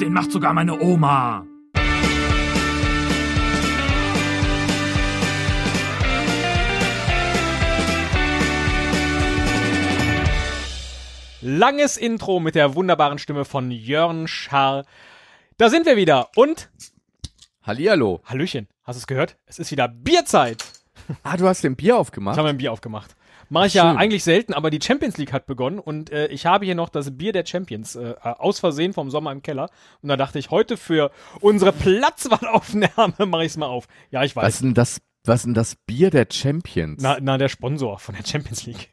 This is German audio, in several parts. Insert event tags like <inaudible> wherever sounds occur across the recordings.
Den macht sogar meine Oma. Langes Intro mit der wunderbaren Stimme von Jörn Schaar. Da sind wir wieder und Hallihallo. Hallöchen, hast du es gehört? Es ist wieder Bierzeit. Ah, du hast den Bier Ich aufgemacht? habe ein Bier aufgemacht. Mache ich ja Schön. eigentlich selten, aber die Champions League hat begonnen und äh, ich habe hier noch das Bier der Champions äh, aus Versehen vom Sommer im Keller. Und da dachte ich, heute für unsere Platzwahlaufnahme <laughs> mache ich es mal auf. Ja, ich Was weiß. denn das, was denn das Bier der Champions? Na, na, der Sponsor von der Champions League.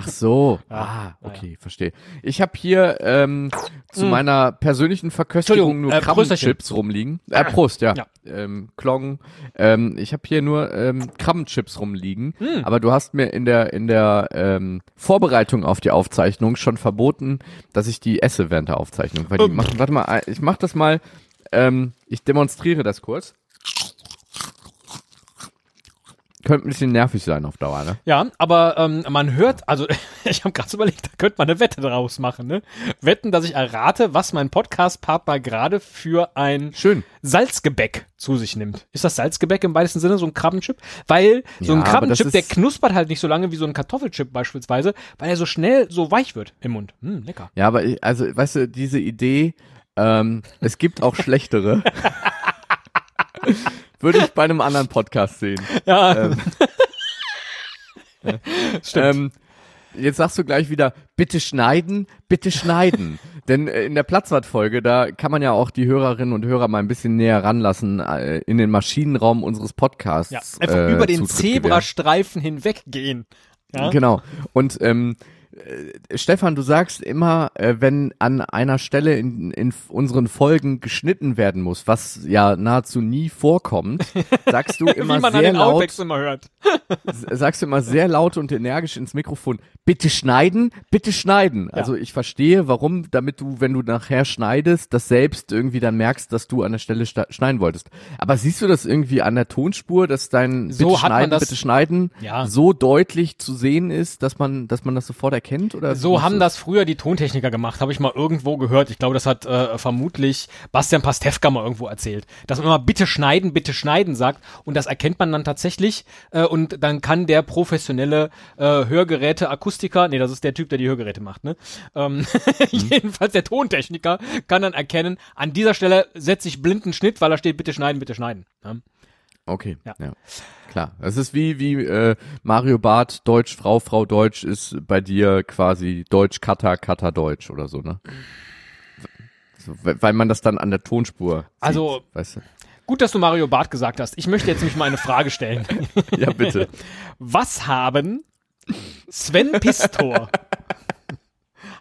Ach so. Ja, ah, okay, verstehe. Ich habe hier ähm, zu Mm. meiner persönlichen Verköstigung nur äh, Krabbenchips rumliegen. Äh, Prost, ja. Ja. Ähm, Klong. Ähm, ich habe hier nur ähm, Krabbenchips rumliegen. Mm. Aber du hast mir in der in der ähm, Vorbereitung auf die Aufzeichnung schon verboten, dass ich die esse während der Aufzeichnung. Weil die Ähm. machen, warte mal, ich mach das mal. Ähm, ich demonstriere das kurz. Könnte ein bisschen nervig sein auf Dauer, ne? Ja, aber ähm, man hört, also <laughs> ich habe gerade überlegt, da könnte man eine Wette draus machen, ne? Wetten, dass ich errate, was mein Podcast-Partner gerade für ein Schön. Salzgebäck zu sich nimmt. Ist das Salzgebäck im weitesten Sinne so ein Krabbenchip? Weil so ein Ja, das Krabbenchip, der knuspert halt nicht so lange wie so ein Kartoffelchip beispielsweise, weil er so schnell so weich wird im Mund. Hm, lecker. Ja, aber ich, also, weißt du, diese Idee, ähm, es gibt auch schlechtere. <laughs> <laughs> Würde ich bei einem anderen Podcast sehen. Ja, Ähm, <laughs> stimmt. ähm, jetzt sagst du gleich wieder, bitte schneiden, bitte schneiden. <laughs> Denn äh, in der Platzwartfolge, da kann man ja auch die Hörerinnen und Hörer mal ein bisschen näher ranlassen äh, in den Maschinenraum unseres Podcasts. ja, einfach äh, über den Zutritt gewähren. Zebrastreifen hinweggehen. Ja? Genau. Und ähm, äh, Stefan, du sagst immer, äh, wenn an einer Stelle in, in unseren Folgen geschnitten werden muss, was ja nahezu nie vorkommt, <laughs> sagst du immer wie man an sehr den laut, immer sagst du immer sehr laut und energisch ins Mikrofon, bitte schneiden, bitte schneiden. Also ich verstehe, warum, damit du, wenn du nachher schneidest, das selbst irgendwie dann merkst, dass du an der Stelle schneiden wolltest. Aber siehst du das irgendwie an der Tonspur, dass dein So bitte schneiden, das- bitte schneiden Ja. so deutlich zu sehen ist, dass man, dass man das sofort erkennt? Oder So haben das früher die Tontechniker gemacht, habe ich mal irgendwo gehört. Ich glaube, das hat äh, vermutlich Bastian Pastewka mal irgendwo erzählt, dass man immer bitte schneiden, bitte schneiden sagt und das erkennt man dann tatsächlich äh, und dann kann der professionelle äh, Hörgeräte Akustiker, nee, das ist der Typ, der die Hörgeräte macht, ne? Ähm, <laughs> jedenfalls der Tontechniker kann dann erkennen, an dieser Stelle setze ich blinden Schnitt, weil da steht bitte schneiden, bitte schneiden. Ja? Okay, Ja. ja. Klar. Es ist wie, wie äh, Mario Barth, Deutsch, Frau, Frau, Deutsch ist bei dir quasi Deutsch, Cutter, Cutter, Deutsch oder so, ne? So, we- weil man das dann an der Tonspur sieht, Also- weißt du? Gut, dass du Mario Barth gesagt hast. Ich möchte jetzt nämlich mal eine Frage stellen. <laughs> Ja, bitte. Was haben Sven Pistor,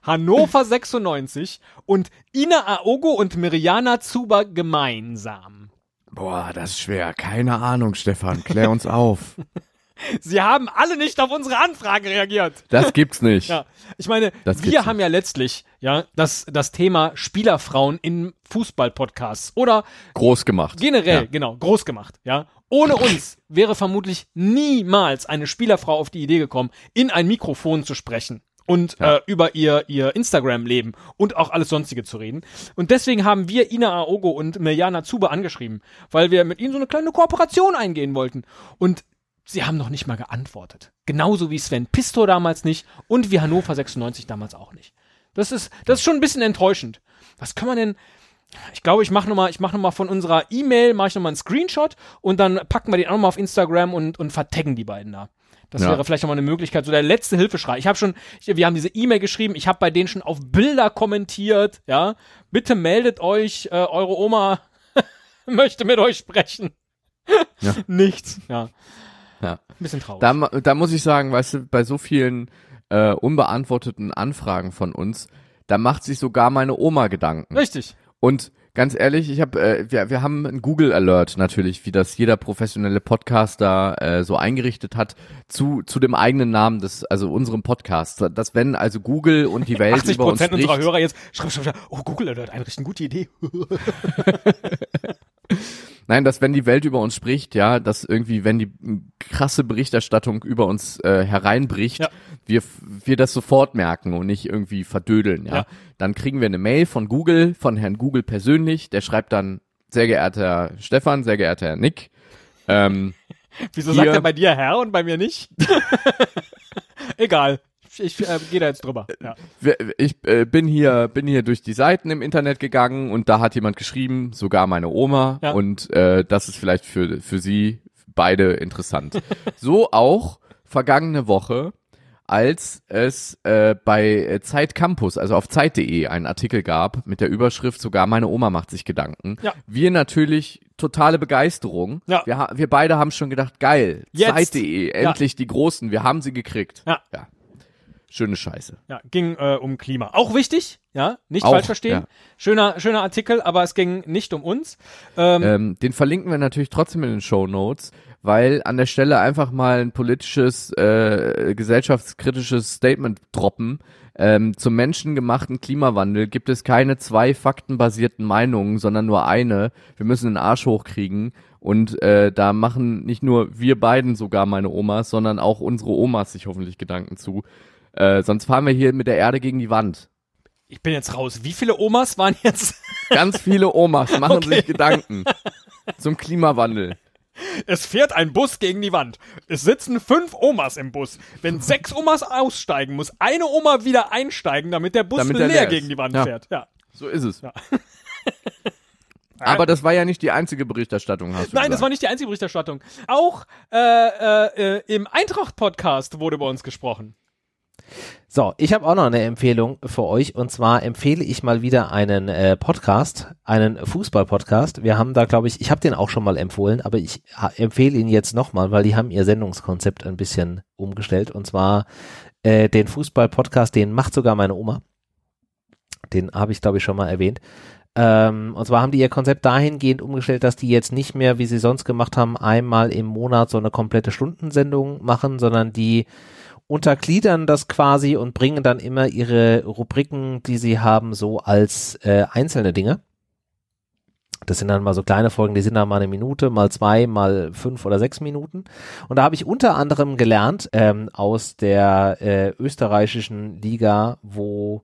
Hannover 96 und Ina Aogo und Miriana Zuber gemeinsam? Boah, das ist schwer. Keine Ahnung, Stefan. Klär uns auf. <laughs> Sie haben alle nicht auf unsere Anfrage reagiert. Das gibt's nicht. Ja, ich meine, Das wir haben ja letztlich ja das das Thema Spielerfrauen in Fußballpodcasts oder Groß gemacht. generell Ja. genau groß gemacht. Ja, ohne uns wäre vermutlich niemals eine Spielerfrau auf die Idee gekommen, in ein Mikrofon zu sprechen und Ja. äh, über ihr ihr Instagram-Leben und auch alles sonstige zu reden. Und deswegen haben wir Ina Aogo und Mirjana Zube angeschrieben, weil wir mit ihnen so eine kleine Kooperation eingehen wollten. Und sie haben noch nicht mal geantwortet. Genauso wie Sven Pistor damals nicht und wie Hannover 96 damals auch nicht. Das ist, das ist schon ein bisschen enttäuschend. Was kann man denn, ich glaube, ich mache nochmal, ich mache nochmal von unserer E-Mail, mache ich nochmal einen Screenshot und dann packen wir den auch nochmal auf Instagram und, und vertaggen die beiden da. Das Ja. wäre vielleicht nochmal eine Möglichkeit, so der letzte Hilfeschrei. Ich habe schon, ich, wir haben diese E-Mail geschrieben, ich habe bei denen schon auf Bilder kommentiert, ja. Bitte meldet euch, äh, eure Oma <laughs> möchte mit euch sprechen. Ja. <laughs> Nichts, ja. Ja. Ein bisschen traurig. Da, da muss ich sagen, weißt du, bei so vielen äh, unbeantworteten Anfragen von uns, da macht sich sogar meine Oma Gedanken. Richtig. Und ganz ehrlich, ich habe, äh, wir, wir haben einen Google Alert natürlich, wie das jeder professionelle Podcaster äh, so eingerichtet hat zu zu dem eigenen Namen des, also unserem Podcast. Dass wenn also Google und die Welt 80 über uns Prozent spricht, unserer Hörer jetzt schreiben, schreiben, schreiben, oh, Google Alert einrichten, gute Idee. <laughs> <laughs> Nein, dass wenn die Welt über uns spricht, ja, dass irgendwie, wenn die krasse Berichterstattung über uns äh, hereinbricht, Ja. wir, wir das sofort merken und nicht irgendwie verdödeln, ja? Ja. Dann kriegen wir eine Mail von Google, von Herrn Google persönlich, der schreibt dann, sehr geehrter Herr Stefan, sehr geehrter Herr Nick, ähm, <laughs> Wieso Hier- sagt er bei dir Herr und bei mir nicht? <laughs> Egal. Ich, äh, gehe da jetzt drüber. Ja. wir- ich äh, bin hier, bin hier durch die Seiten im Internet gegangen und da hat jemand geschrieben, sogar meine Oma, Ja. und äh, das ist vielleicht für, für Sie beide interessant. <laughs> so auch vergangene Woche, als es äh, bei äh, Zeit Campus, also auf Zeit.de, einen Artikel gab mit der Überschrift Sogar meine Oma macht sich Gedanken. Ja. Wir natürlich totale Begeisterung. Ja. Wir, wir beide haben schon gedacht, geil. Zeit.de, endlich die Großen, wir haben sie gekriegt. Ja. ja. Schöne Scheiße. Ja, ging äh, um Klima. Auch wichtig, ja, nicht Auch, falsch verstehen. ja. Schöner, schöner Artikel, aber es ging nicht um uns. Ähm, Ähm, den verlinken wir natürlich trotzdem in den Show Notes, weil an der Stelle einfach mal ein politisches, äh, gesellschaftskritisches Statement droppen. Ähm, zum menschengemachten Klimawandel gibt es keine zwei faktenbasierten Meinungen, sondern nur eine. Wir müssen den Arsch hochkriegen. Und äh, da machen nicht nur wir beiden sogar meine Omas, sondern auch unsere Omas sich hoffentlich Gedanken zu. Äh, sonst fahren wir hier mit der Erde gegen die Wand. ich bin jetzt raus. Wie viele Omas waren jetzt? <laughs> Ganz viele Omas machen Okay. sich Gedanken zum Klimawandel. Es fährt ein Bus gegen die Wand. Es sitzen fünf Omas im Bus. Wenn sechs Omas aussteigen, muss eine Oma wieder einsteigen, damit der Bus Damit leer, er leer gegen die Wand Ja. fährt. Ja. So ist es. Ja. <laughs> Aber das war ja nicht die einzige Berichterstattung, hast du Nein, das gesagt. war nicht die einzige Berichterstattung. Auch äh, äh, äh, im Eintracht-Podcast wurde über uns gesprochen. So, ich habe auch noch eine Empfehlung für euch und zwar empfehle ich mal wieder einen äh, Podcast, einen Fußball-Podcast. Wir haben da, glaube ich, ich habe den auch schon mal empfohlen, aber ich empfehle ihn jetzt nochmal, weil die haben ihr Sendungskonzept ein bisschen umgestellt und zwar äh, den Fußball-Podcast, den macht sogar meine Oma. Den habe ich, glaube ich, schon mal erwähnt. Ähm, und zwar haben die ihr Konzept dahingehend umgestellt, dass die jetzt nicht mehr, wie sie sonst gemacht haben, einmal im Monat so eine komplette Stundensendung machen, sondern die untergliedern das quasi und bringen dann immer ihre Rubriken, die sie haben, so als äh, einzelne Dinge. Das sind dann mal so kleine Folgen, die sind dann mal eine Minute, mal zwei, mal fünf oder sechs Minuten. Und da habe ich unter anderem gelernt ähm, aus der äh, österreichischen Liga, wo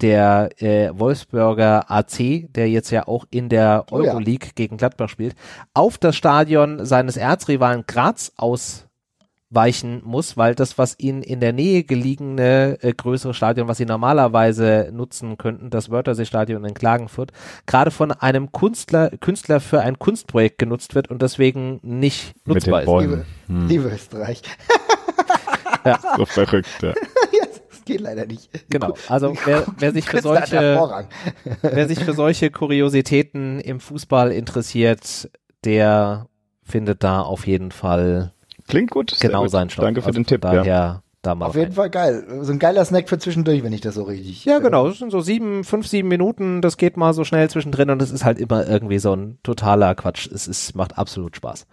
der äh, Wolfsburger AC, der jetzt ja auch in der Oh ja. Euroleague gegen Gladbach spielt, auf das Stadion seines Erzrivalen Graz ausweichen muss, weil das, was ihnen in der Nähe gelegene äh, größere Stadion, was sie normalerweise nutzen könnten, das Wörthersee-Stadion in Klagenfurt, gerade von einem Künstler, Künstler für ein Kunstprojekt genutzt wird und deswegen nicht Mit nutzbar ist. Bäumen. Hm, Liebe Österreich. <laughs> so verrückt. Ja. <laughs> ja, das geht leider nicht. Genau. Also wer, wer sich für solche Vorrang. <laughs> Wer sich für solche Kuriositäten im Fußball interessiert, der findet da auf jeden Fall Klingt gut. genau gut. seinen Stoff. Danke für Also den Tipp. Daher Ja. da mal Auf jeden rein. Fall geil. So ein geiler Snack für zwischendurch, wenn ich das so richtig. Ja, genau. Das sind so sieben, fünf, sieben Minuten. Das geht mal so schnell zwischendrin und es ist halt immer irgendwie so ein totaler Quatsch. Es ist, macht absolut Spaß.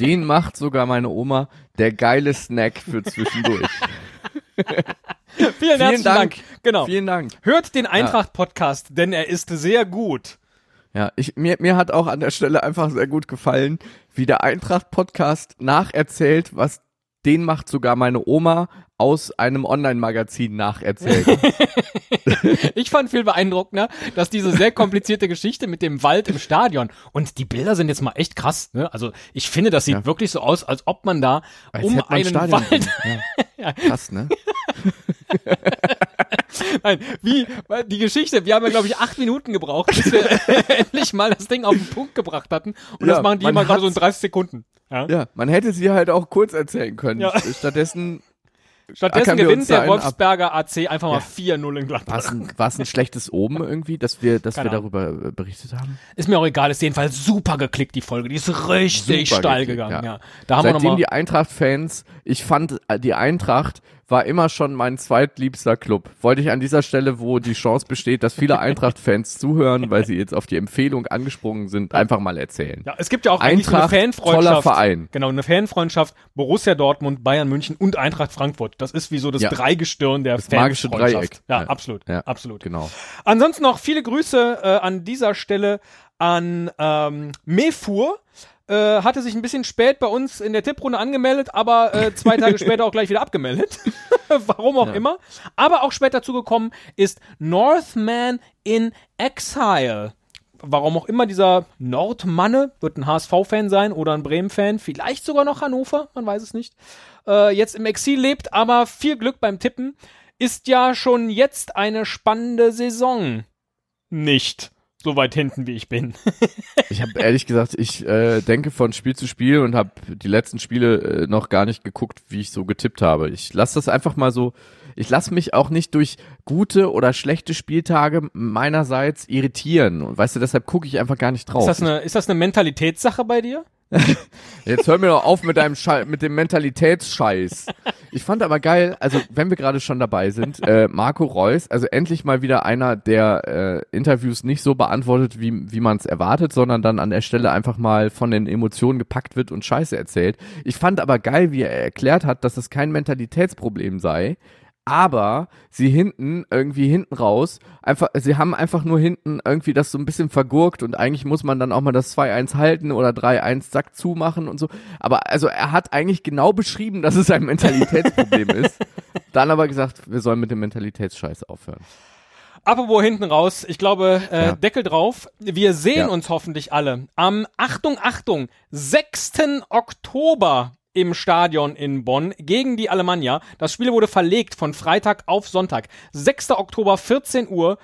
Den macht sogar meine Oma der geile Snack für zwischendurch. <laughs> Vielen, herzlichen Dank. Dank. Genau. Vielen Dank. Hört den Eintracht-Podcast, denn er ist sehr gut. Ja, ich, mir, mir hat auch an der Stelle einfach sehr gut gefallen, wie der Eintracht-Podcast nacherzählt, was den macht sogar meine Oma aus einem Online-Magazin nacherzählt. <laughs> Ich fand viel beeindruckender, dass diese sehr komplizierte Geschichte mit dem Wald im Stadion und die Bilder sind jetzt mal echt krass. Ne? Also ich finde, das sieht Ja. wirklich so aus, als ob man da Als um man einen Stadion Wald. <laughs> Ja. Krass, ne? <laughs> nein, wie die Geschichte. Wir haben ja glaube ich acht Minuten gebraucht, bis wir <laughs> endlich mal das Ding auf den Punkt gebracht hatten und Ja, das machen die immer gerade so in hat's- 30 Sekunden. Ja? Ja, man hätte sie halt auch kurz erzählen können. Ja. <laughs> Stattdessen Stattdessen gewinnt der. Wolfsberger AC einfach mal Ja. 4-0 in Gladbach. war es ein, war's ein schlechtes Oben <laughs> irgendwie, dass wir, dass wir Keine darüber äh, berichtet haben. Ist mir auch egal, ist jedenfalls super geklickt, die Folge. Die ist richtig Super steil geklickt, gegangen. ja. Ja. Da haben wir Seitdem nochmal. die Eintracht-Fans, ich fand, äh, die Eintracht war immer schon mein zweitliebster Club. Wollte ich an dieser Stelle, wo die Chance besteht, dass viele <laughs> Eintracht-Fans zuhören, weil sie jetzt auf die Empfehlung angesprungen sind, einfach mal erzählen. Ja, es gibt ja auch Eintracht, eine Fanfreundschaft. toller Verein. Genau, eine Fanfreundschaft Borussia Dortmund, Bayern München und Eintracht Frankfurt. Das ist wie so das Ja. Dreigestirn der Das magische. Dreieck. Ja, Ja. absolut, Ja. absolut. Genau. Ansonsten noch viele Grüße äh, an dieser Stelle an ähm, Mefur. Äh, hatte sich ein bisschen spät bei uns in der Tipprunde angemeldet, aber äh, zwei Tage <laughs> später auch gleich wieder abgemeldet. <laughs> Warum auch Ja. immer. Aber auch später dazugekommen ist Northman in Exile. Warum auch immer dieser Nordmanne, wird ein HSV-Fan sein oder ein Bremen-Fan, vielleicht sogar noch Hannover, man weiß es nicht, äh, jetzt im Exil lebt, aber viel Glück beim Tippen. Ist ja schon jetzt eine spannende Saison. Nicht so weit hinten, wie ich bin. <laughs> Ich habe ehrlich gesagt, ich äh, denke von Spiel zu Spiel und habe die letzten Spiele äh, noch gar nicht geguckt, wie ich so getippt habe. Ich lasse das einfach mal so. Ich lasse mich auch nicht durch gute oder schlechte Spieltage meinerseits irritieren. Und weißt du, deshalb gucke ich einfach gar nicht drauf. Ist das eine, ist das eine Mentalitätssache bei dir? <laughs> Jetzt hör mir doch auf mit deinem Schei mit dem Mentalitätsscheiß. Ich fand aber geil, also wenn wir gerade schon dabei sind, äh, Marco Reus, also endlich mal wieder einer, der äh, Interviews nicht so beantwortet, wie, wie man es erwartet, sondern dann an der Stelle einfach mal von den Emotionen gepackt wird und Scheiße erzählt. Ich fand aber geil, wie er erklärt hat, dass es kein Mentalitätsproblem sei, aber sie hinten irgendwie hinten raus einfach sie haben einfach nur hinten irgendwie das so ein bisschen vergurkt und eigentlich muss man dann auch mal das 2-1 halten oder 3-1 Sack zumachen und so aber also er hat eigentlich genau beschrieben dass es ein Mentalitätsproblem <laughs> ist dann aber gesagt wir sollen mit dem Mentalitätsscheiß aufhören Apropos hinten raus, ich glaube, äh, Ja. Deckel drauf. Wir sehen Ja. uns hoffentlich alle am, Achtung, Achtung, 6. Oktober im Stadion in Bonn gegen die Alemannia. Das Spiel wurde verlegt von Freitag auf Sonntag. 6. Oktober, 14 Uhr.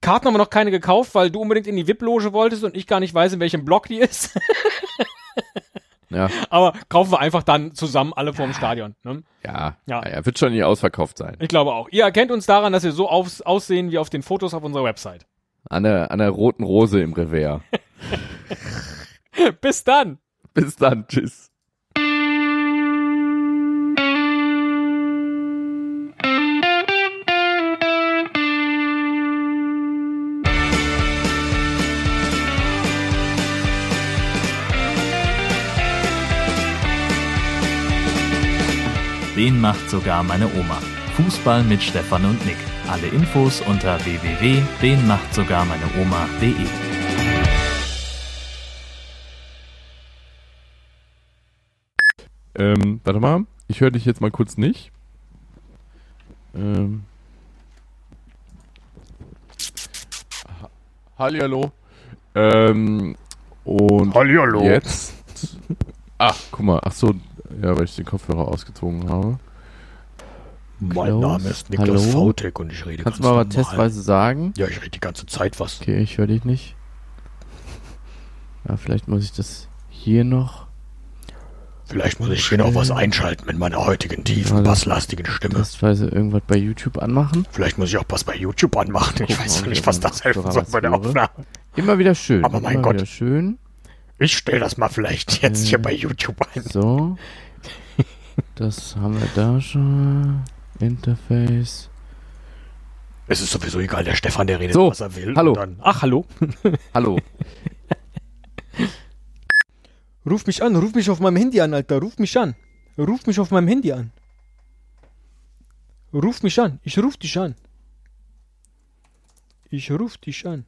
Karten haben wir noch keine gekauft, weil du unbedingt in die VIP-Loge wolltest und ich gar nicht weiß, in welchem Block die ist. <laughs> ja Aber kaufen wir einfach dann zusammen alle vorm Stadion. Ne? ja Ja. ja er wird schon nicht ausverkauft sein Ich glaube auch. Ihr erkennt uns daran, dass wir so aufs, aussehen wie auf den Fotos auf unserer Website. an der an der roten Rose im Revers <laughs> Bis dann! bis dann tschüss Den macht sogar meine Oma. Fußball mit Stefan und Nick. Alle Infos unter www.denmachtsogarmeineoma.de. Ähm, warte mal. Ich höre dich jetzt mal kurz nicht. Ähm. Ha- Hallihallo. Ähm, und Hallihallo. jetzt. Ach, guck mal. Ach so, ja, weil ich den Kopfhörer ausgezogen habe. Mein Klaus, Name ist Niklas? Vautek und ich rede kannst du ganz mal was normal. testweise sagen Ja, ich rede die ganze Zeit was. Okay, ich höre dich nicht. Ja, vielleicht muss ich das hier noch. Vielleicht muss ich hier noch was einschalten mit meiner heutigen tiefen, Warte. basslastigen Stimme. Testweise irgendwas bei YouTube anmachen. Vielleicht muss ich auch was bei YouTube anmachen. Ich Gucken, weiß ob noch nicht, ich was das helfen soll bei der. Aufnahme. Immer wieder schön. Aber mein immer Gott. Wieder schön. Ich stelle das mal vielleicht jetzt hier Äh. bei YouTube ein. So. Das haben wir da schon. Interface. Es ist sowieso egal, der Stefan, der redet, So, was er will. hallo. Dann, Ach, hallo. <laughs> Hallo. <laughs> Ruf mich an, ruf mich auf meinem Handy an, Alter. Ruf mich an. Ruf mich auf meinem Handy an. Ruf mich an. Ich ruf dich an. Ich ruf dich an.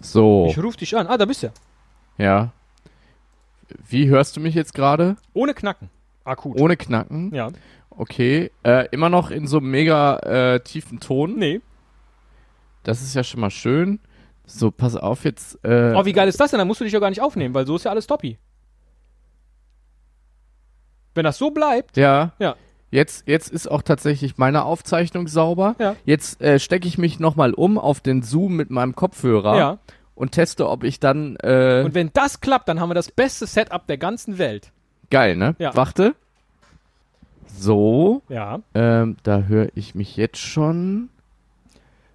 So. Ich ruf dich an. Ah, da bist du. Ja. Wie hörst du mich jetzt gerade? Ohne Knacken. Akut. Ohne Knacken. Ja. Okay. Äh, immer noch in so einem mega äh, tiefen Ton. Nee. Das ist ja schon mal schön. So, pass auf jetzt. Äh, Oh, wie geil ist das denn? Dann musst du dich ja gar nicht aufnehmen, weil so ist ja alles toppi. Wenn das so bleibt, Ja. Ja. Jetzt, jetzt ist auch tatsächlich meine Aufzeichnung sauber. Ja. Jetzt äh, stecke ich mich nochmal um auf den Zoom mit meinem Kopfhörer ja. Und teste, ob ich dann. Äh, Und wenn das klappt, dann haben wir das beste Setup der ganzen Welt. geil, ne? Ja. Warte. So, Ja. ähm, da höre ich mich jetzt schon.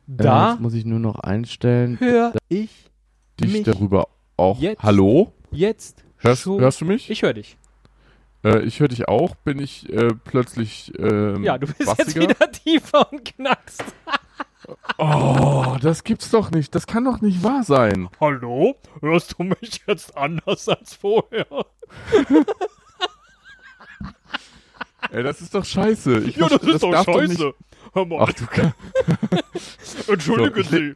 Äh, Da jetzt muss ich nur noch einstellen, höre ich Dich mich darüber auch. jetzt- Hallo? jetzt Hörst, schon. hörst du mich? Ich höre dich. Äh, ich höre dich auch. Bin ich äh, plötzlich ähm, Ja, du bist jetzt bassiger? wieder <laughs> tiefer und knackst. Oh, das gibt's doch nicht. Das kann doch nicht wahr sein. Hallo? Hörst du mich jetzt anders als vorher? <laughs> Ey, das ist doch scheiße. Ich Ja, das ist doch scheiße. nicht- Hör mal, Ach du kann, <laughs> entschuldigen so, Sie.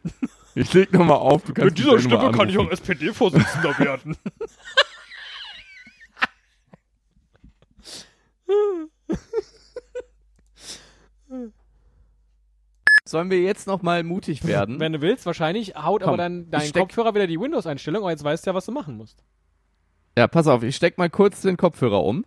Ich leg nochmal auf. Du kannst Mit dieser Stimme kann ich auch. SPD-Vorsitzender werden. <laughs> Sollen wir jetzt noch mal mutig werden? Wenn du willst, wahrscheinlich haut aber Komm, dann dein Kopfhörer wieder die Windows-Einstellung, aber jetzt weißt du ja, was du machen musst. Ja, pass auf, ich steck mal kurz den Kopfhörer um.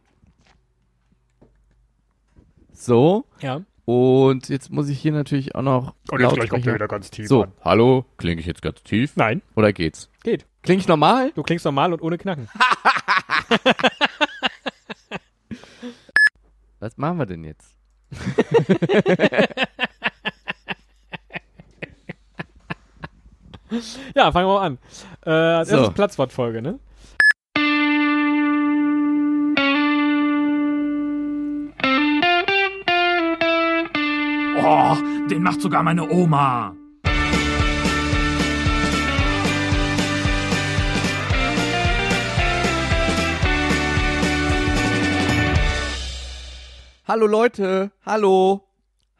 So, Ja. und jetzt muss ich hier natürlich auch noch Und jetzt gleich kommt Lautsprecher- er wieder ganz tief So, an. Hallo? Klinge ich jetzt ganz tief? Nein, oder geht's? geht. Klinge ich normal? Du klingst normal und ohne Knacken. <laughs> Was machen wir denn jetzt? <laughs> Ja, fangen wir mal an. Äh, als So. erstes Platzwortfolge, ne? Oh, den macht sogar meine Oma. Hallo Leute, hallo,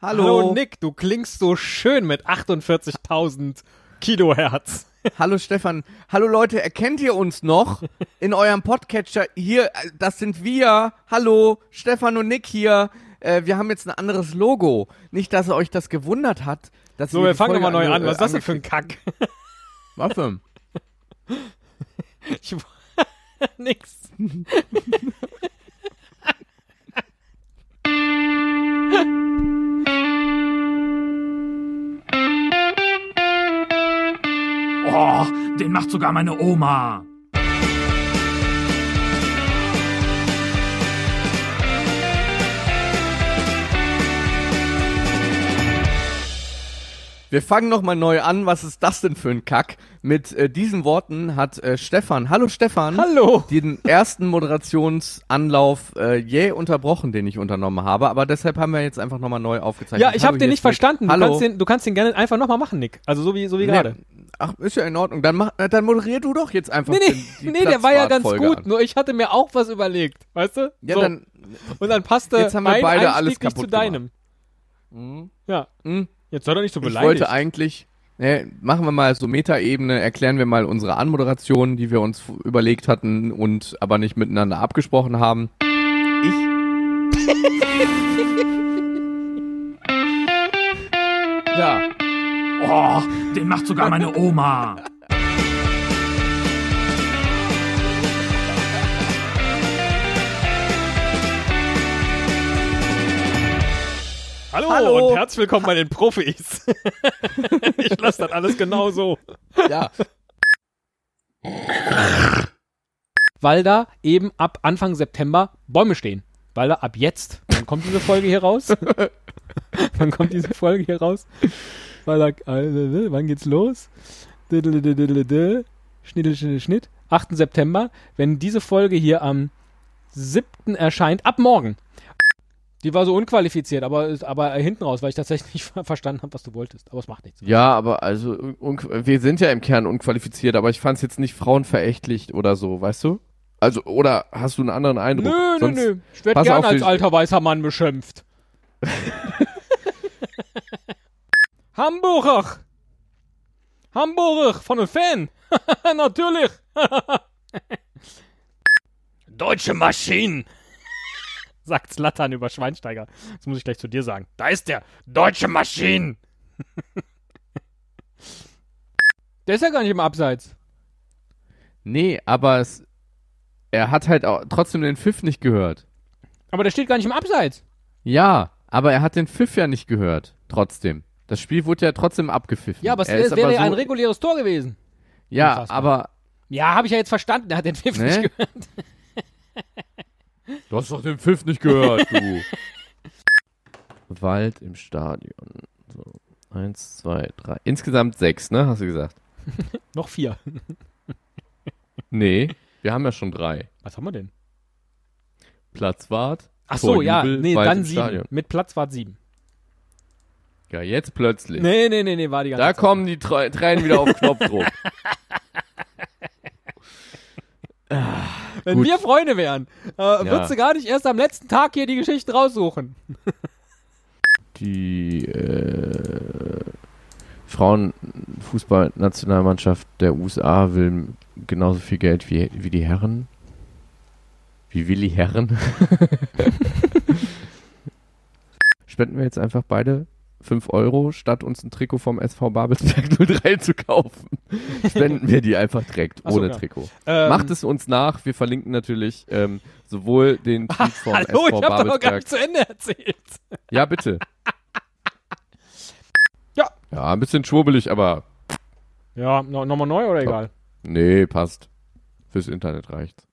hallo, Hallo Nick, du klingst so schön mit 48.000 Kilohertz. hallo Stefan, hallo Leute, erkennt ihr uns noch in eurem Podcatcher? Hier, äh, das sind wir. Hallo, Stefan und Nick hier. Äh, wir haben jetzt ein anderes Logo. Nicht, dass euch das gewundert hat. Dass So, wir fangen Folge nochmal neu an. Was ist das denn für ein Kack? Was denn? Ich, <laughs> nix. <laughs> Oh, den macht sogar meine Oma. Wir fangen nochmal neu an. Was ist das denn für ein Kack? Mit äh, diesen Worten hat äh, Stefan, hallo Stefan, Hallo. den ersten Moderationsanlauf äh, jäh unterbrochen, den ich unternommen habe. Aber deshalb haben wir jetzt einfach nochmal neu aufgezeichnet. Ja, ich habe den nicht verstanden. Du Hallo. kannst, den, du kannst den gerne einfach nochmal machen, Nick. Also so wie, so wie Nee, gerade. Ach, ist ja in Ordnung. Dann, mach, äh, dann moderier du doch jetzt einfach Nee, nee, den, die nee, der war ja ganz Platzwartfolge gut. an. Nur ich hatte mir auch was überlegt. Weißt du? Ja, so. dann. Und dann passte Jetzt haben wir mein beide Einstieg alles nicht kaputt zu deinem. Ja. Hm, Jetzt sei doch nicht so ich beleidigt. wollte eigentlich. Ne, machen wir mal so Metaebene, erklären wir mal unsere Anmoderation, die wir uns überlegt hatten und aber nicht miteinander abgesprochen haben. Ich. <laughs> ja. Oh, den macht sogar meine Oma. Hallo, Hallo. und herzlich willkommen bei den Profis. <laughs> ich lasse das alles genau so. Ja. Weil da eben ab Anfang September Bäume stehen. Weil da ab jetzt, wann kommt diese Folge hier raus? <laughs> wann kommt diese Folge hier raus? Weil da, äh, wann geht's los? Schniddel, Schniddel, Schnitt. 8. September. Wenn diese Folge hier am 7. erscheint, ab morgen. Die war so unqualifiziert, aber, aber hinten raus, weil ich tatsächlich nicht ver- verstanden habe, was du wolltest. Aber es macht nichts. Ja, aber also wir sind ja im Kern unqualifiziert, aber ich fand es jetzt nicht frauenverächtlich oder so, weißt du? Also, oder hast du einen anderen Eindruck? Nö, nö, Sonst- nö. Ich werde gern als alter weißer Mann beschimpft. <laughs> Hamburger! Hamburger von einem Fan! <laughs> Natürlich! <laughs> Deutsche Maschinen! <laughs> Sagt Slattern über Schweinsteiger. Das muss ich gleich zu dir sagen. Da ist der! Deutsche Maschinen! der ist ja gar nicht im Abseits. Nee, aber es, er hat halt auch trotzdem den Pfiff nicht gehört. Aber der steht gar nicht im Abseits. Ja, aber er hat den Pfiff ja nicht gehört. Trotzdem. Das Spiel wurde ja trotzdem abgepfiffen. Ja, aber es, Er es wäre aber ja so- ein reguläres Tor gewesen. Ja, Unfassbar. aber Ja, habe ich ja jetzt verstanden. Der hat den Pfiff Ne? nicht gehört. <laughs> Du hast doch den Pfiff nicht gehört, du. <laughs> Wald im Stadion. So. Eins, zwei, drei. Insgesamt sechs, ne? Hast du gesagt? <laughs> Noch vier. Nee, wir haben ja schon drei. Was haben wir denn? Platzwart. Ach so, ja, Torjubel, nee, weit dann sieben. Stadion. Mit Platzwart sieben. Ja, jetzt plötzlich. Nee, nee, nee, nee, war die ganze Da Zeit. kommen die Tre- Tränen wieder auf Knopfdruck. <laughs> Wenn gut. wir Freunde wären, äh, würdest du gar nicht erst am letzten Tag hier die Geschichten raussuchen. <laughs> Die äh, Frauenfußballnationalmannschaft der USA will genauso viel Geld wie, wie die Herren. Wie Willi Herren. <laughs> Spenden wir jetzt einfach beide 5 Euro, statt uns ein Trikot vom SV Babelsberg <laughs> 03 zu kaufen. Spenden wir die einfach direkt, so, ohne ja. Trikot. Ähm, Macht es uns nach. Wir verlinken natürlich ähm, sowohl den <laughs> Tweet vom Hallo, ich SV hab doch noch gar Babelsberg. nicht zu Ende erzählt. Ja, bitte. <laughs> Ja. Ja, ein bisschen schwurbelig, aber Ja, no, nochmal neu oder egal? nee, passt. Fürs Internet reicht's.